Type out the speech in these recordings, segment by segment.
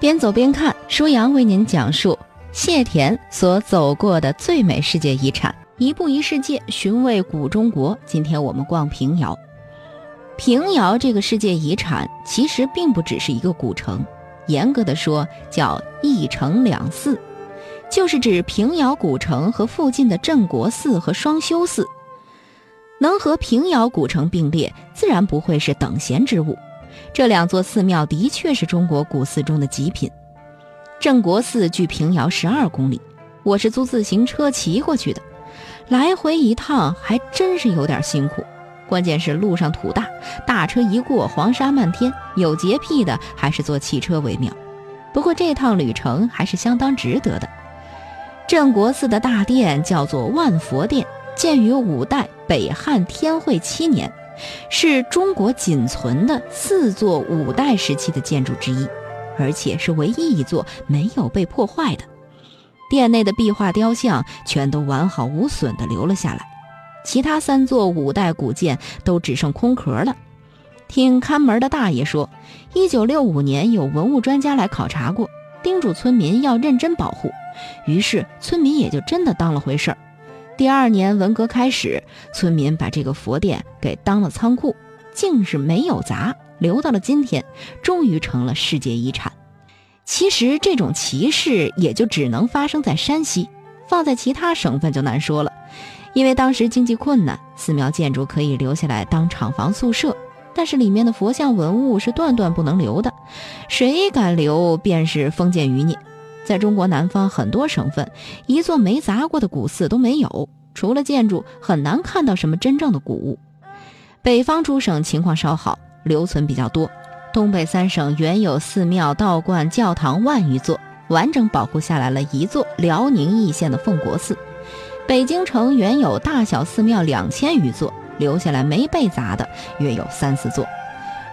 边走边看，舒阳为您讲述谢田所走过的最美世界遗产，一步一世界，寻味古中国。今天我们逛平遥。平遥这个世界遗产其实并不只是一个古城，严格的说叫一城两寺，就是指平遥古城和附近的镇国寺和双修寺。能和平遥古城并列，自然不会是等闲之物。这两座寺庙的确是中国古寺中的极品。镇国寺距平遥十二公里，我是租自行车骑过去的，来回一趟还真是有点辛苦。关键是路上土大，大车一过黄沙漫天，有洁癖的还是坐汽车为妙。不过这趟旅程还是相当值得的。镇国寺的大殿叫做万佛殿，建于五代北汉天会七年。是中国仅存的四座五代时期的建筑之一，而且是唯一一座没有被破坏的。殿内的壁画雕像全都完好无损地留了下来，其他三座五代古建都只剩空壳了。听看门的大爷说，一九六五年有文物专家来考察过，叮嘱村民要认真保护，于是村民也就真的当了回事儿。第二年文革开始，村民把这个佛殿给当了仓库，竟是没有砸，留到了今天，终于成了世界遗产。其实这种奇事也就只能发生在山西，放在其他省份就难说了。因为当时经济困难，寺庙建筑可以留下来当厂房宿舍，但是里面的佛像文物是断断不能留的，谁敢留便是封建余孽。在中国南方很多省份，一座没砸过的古寺都没有，除了建筑，很难看到什么真正的古物。北方诸省情况稍好，留存比较多。东北三省原有寺庙、道观、教堂万余座，完整保护下来了一座辽宁义县的奉国寺。北京城原有大小寺庙两千余座，留下来没被砸的约有三四座。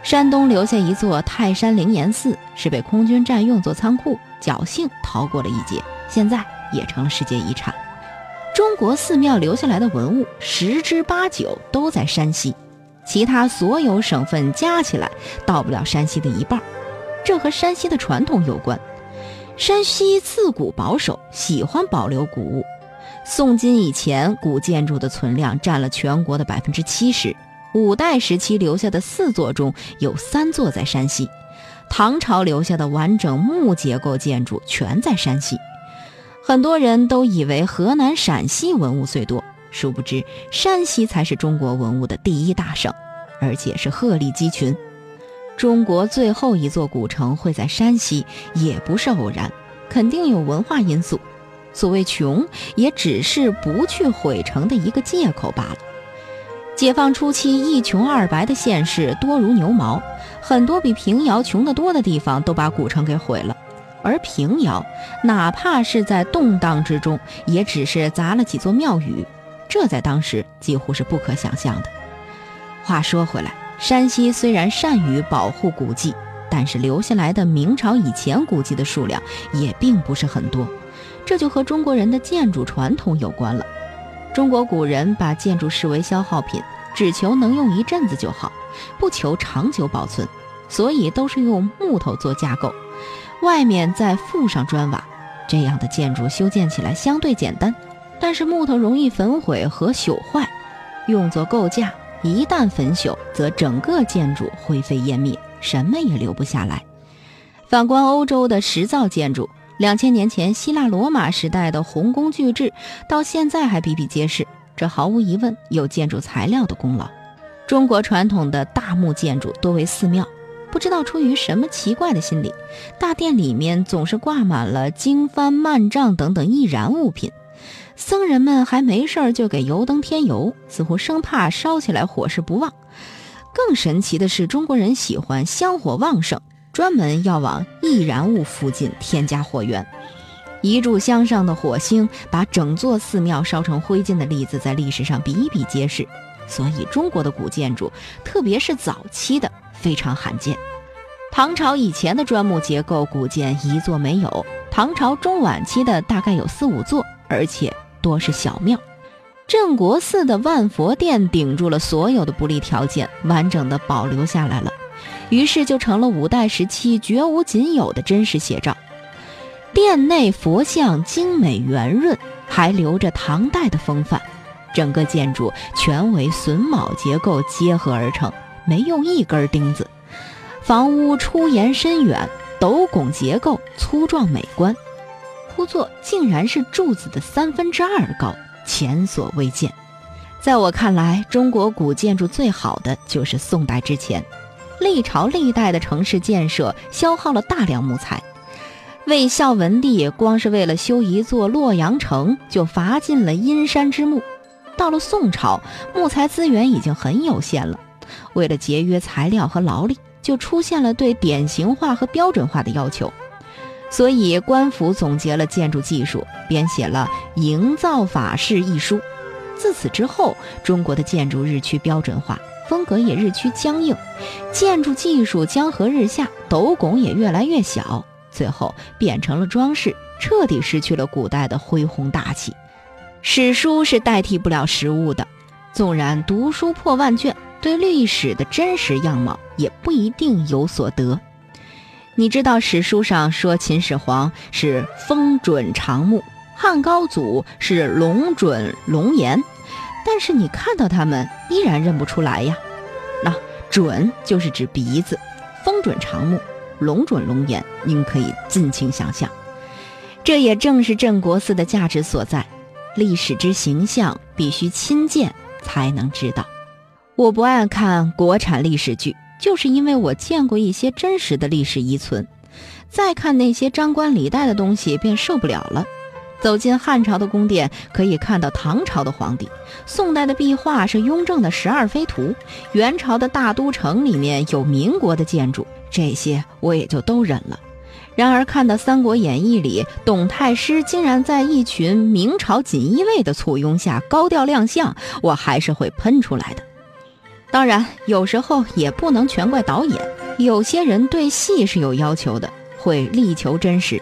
山东留下一座泰山灵岩寺，是被空军占用作仓库，侥幸逃过了一劫，现在也成了世界遗产。中国寺庙留下来的文物十之八九都在山西，其他所有省份加起来到不了山西的一半。这和山西的传统有关，山西自古保守，喜欢保留古物。宋金以前，古建筑的存量占了全国的百分之七十。五代时期留下的四座中有三座在山西，唐朝留下的完整木结构建筑全在山西。很多人都以为河南、陕西文物最多，殊不知山西才是中国文物的第一大省，而且是鹤立鸡群。中国最后一座古城会在山西，也不是偶然，肯定有文化因素。所谓穷，也只是不去毁城的一个借口罢了。解放初期，一穷二白的县市多如牛毛，很多比平遥穷得多的地方都把古城给毁了。而平遥，哪怕是在动荡之中，也只是砸了几座庙宇，这在当时几乎是不可想象的。话说回来，山西虽然善于保护古迹，但是留下来的明朝以前古迹的数量也并不是很多，这就和中国人的建筑传统有关了。中国古人把建筑视为消耗品，只求能用一阵子就好，不求长久保存，所以都是用木头做架构，外面再附上砖瓦。这样的建筑修建起来相对简单，但是木头容易焚毁和朽坏，用作构架，一旦焚朽，则整个建筑灰飞烟灭，什么也留不下来。反观欧洲的石造建筑。两千年前，希腊罗马时代的红宫巨制，到现在还比比皆是。这毫无疑问有建筑材料的功劳。中国传统的大木建筑多为寺庙，不知道出于什么奇怪的心理，大殿里面总是挂满了经幡、幔帐等等易燃物品。僧人们还没事儿就给油灯添油，似乎生怕烧起来火势不旺。更神奇的是，中国人喜欢香火旺盛。专门要往易燃物附近添加火源，一炷香上的火星把整座寺庙烧成灰烬的例子在历史上比比皆是。所以中国的古建筑，特别是早期的，非常罕见。唐朝以前的砖木结构古建一座没有，唐朝中晚期的大概有四五座，而且多是小庙。镇国寺的万佛殿顶住了所有的不利条件，完整的保留下来了。于是就成了五代时期绝无仅有的真实写照。殿内佛像精美圆润，还留着唐代的风范。整个建筑全为榫卯结构结合而成，没用一根钉子。房屋出檐深远，斗拱结构粗壮美观，铺座竟然是柱子的三分之二高，前所未见。在我看来，中国古建筑最好的就是宋代之前，历朝历代的城市建设消耗了大量木材。魏孝文帝光是为了修一座洛阳城，就伐尽了阴山之木。到了宋朝，木材资源已经很有限了。为了节约材料和劳力，就出现了对典型化和标准化的要求。所以官府总结了建筑技术，编写了《营造法式》一书。自此之后，中国的建筑日趋标准化，风格也日趋僵硬，建筑技术江河日下，斗拱也越来越小，最后变成了装饰，彻底失去了古代的恢宏大气。史书是代替不了实物的，纵然读书破万卷，对历史的真实样貌也不一定有所得。你知道史书上说秦始皇是风准长木，汉高祖是龙准龙颜，但是你看到他们依然认不出来呀。那准就是指鼻子，风准长木，龙准龙颜，您可以尽情想象。这也正是镇国寺的价值所在。历史之形象必须亲见才能知道。我不爱看国产历史剧，就是因为我见过一些真实的历史遗存。再看那些张冠李戴的东西，便受不了了。走进汉朝的宫殿，可以看到唐朝的皇帝；宋代的壁画是雍正的十二飞图；元朝的大都城里面有民国的建筑，这些我也就都忍了。然而，看到《三国演义》里董太师竟然在一群明朝锦衣卫的簇拥下高调亮相，我还是会喷出来的。当然，有时候也不能全怪导演，有些人对戏是有要求的，会力求真实。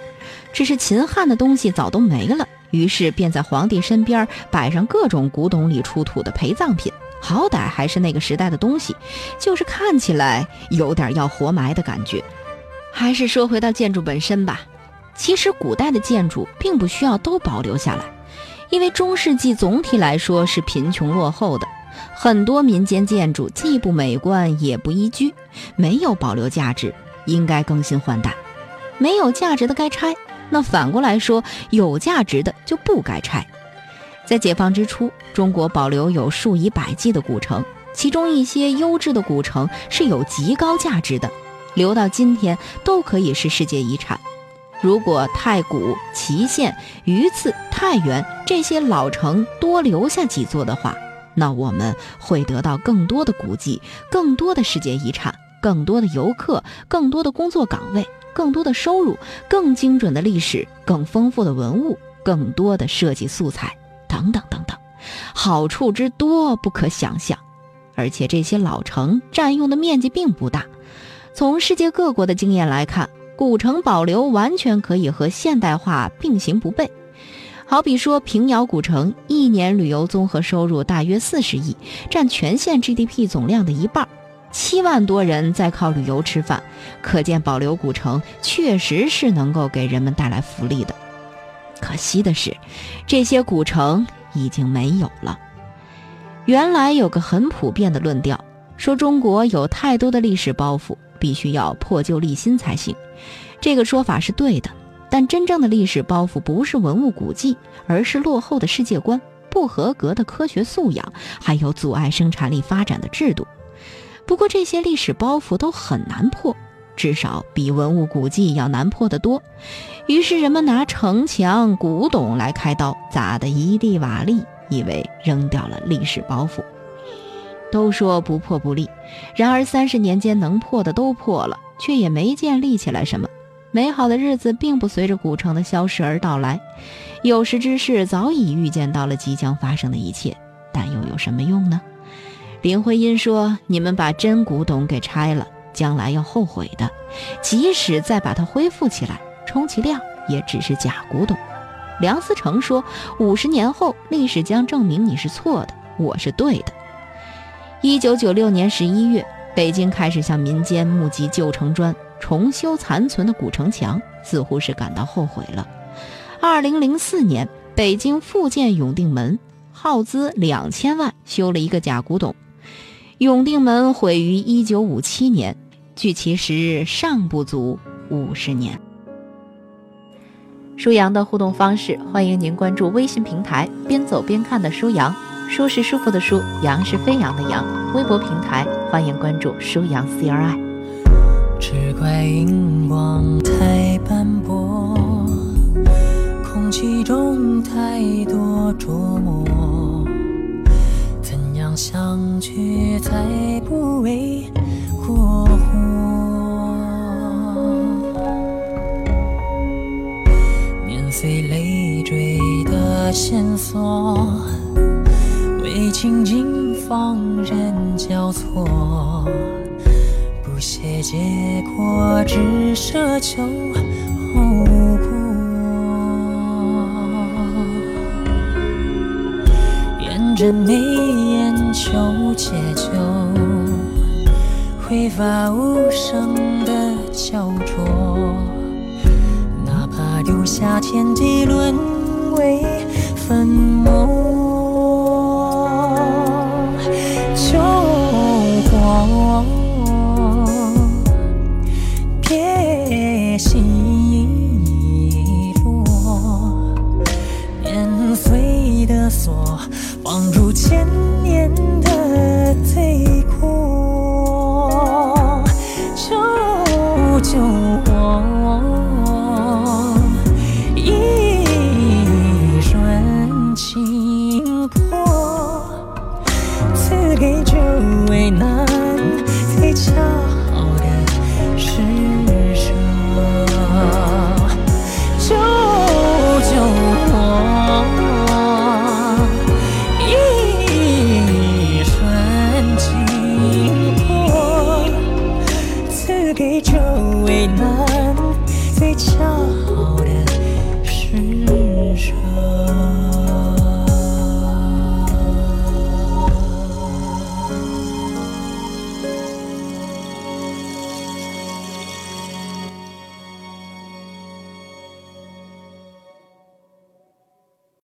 只是秦汉的东西早都没了，于是便在皇帝身边摆上各种古董里出土的陪葬品，好歹还是那个时代的东西，就是看起来有点要活埋的感觉。还是说回到建筑本身吧，其实古代的建筑并不需要都保留下来，因为中世纪总体来说是贫穷落后的，很多民间建筑既不美观也不宜居，没有保留价值，应该更新换代。没有价值的该拆，那反过来说，有价值的就不该拆。在解放之初，中国保留有数以百计的古城，其中一些优质的古城是有极高价值的。留到今天都可以是世界遗产。如果太谷、祁县、榆次、太原这些老城多留下几座的话，那我们会得到更多的古迹、更多的世界遗产、更多的游客、更多的工作岗位、更多的收入、更精准的历史、更丰富的文物、更多的设计素材等等等等，好处之多不可想象。而且这些老城占用的面积并不大。从世界各国的经验来看，古城保留完全可以和现代化并行不悖。好比说平遥古城，一年旅游综合收入大约四十亿，占全县 GDP 总量的一半，七万多人在靠旅游吃饭，可见保留古城确实是能够给人们带来福利的。可惜的是，这些古城已经没有了。原来有个很普遍的论调，说中国有太多的历史包袱。必须要破旧立新才行，这个说法是对的。但真正的历史包袱不是文物古迹，而是落后的世界观、不合格的科学素养，还有阻碍生产力发展的制度。不过这些历史包袱都很难破，至少比文物古迹要难破得多。于是人们拿城墙、古董来开刀，砸得一地瓦砾，以为扔掉了历史包袱。都说不破不立，然而三十年间能破的都破了，却也没见立起来什么。美好的日子并不随着古城的消失而到来，有识之士早已预见到了即将发生的一切，但又有什么用呢？林徽因说：“你们把真古董给拆了，将来要后悔的。即使再把它恢复起来，充其量也只是假古董。”梁思成说：“五十年后，历史将证明你是错的，我是对的。”一九九六年十一月，北京开始向民间募集旧城砖，重修残存的古城墙，似乎是感到后悔了。二零零四年，北京复建永定门，耗资两千万修了一个假古董。永定门毁于一九五七年，距其时日尚不足五十年。舒阳的互动方式，欢迎您关注微信平台“边走边看”的舒阳，舒是舒服的舒，阳是飞扬的扬。微博平台欢迎关注舒阳 CRI。只怪荧光太斑驳，空气中太多琢磨，相聚才不为过火？碾碎累赘的线索，为情景放任交错，不屑结果，只奢求着眉眼求解救，挥发无声的焦灼，哪怕丢下天地沦为粉末。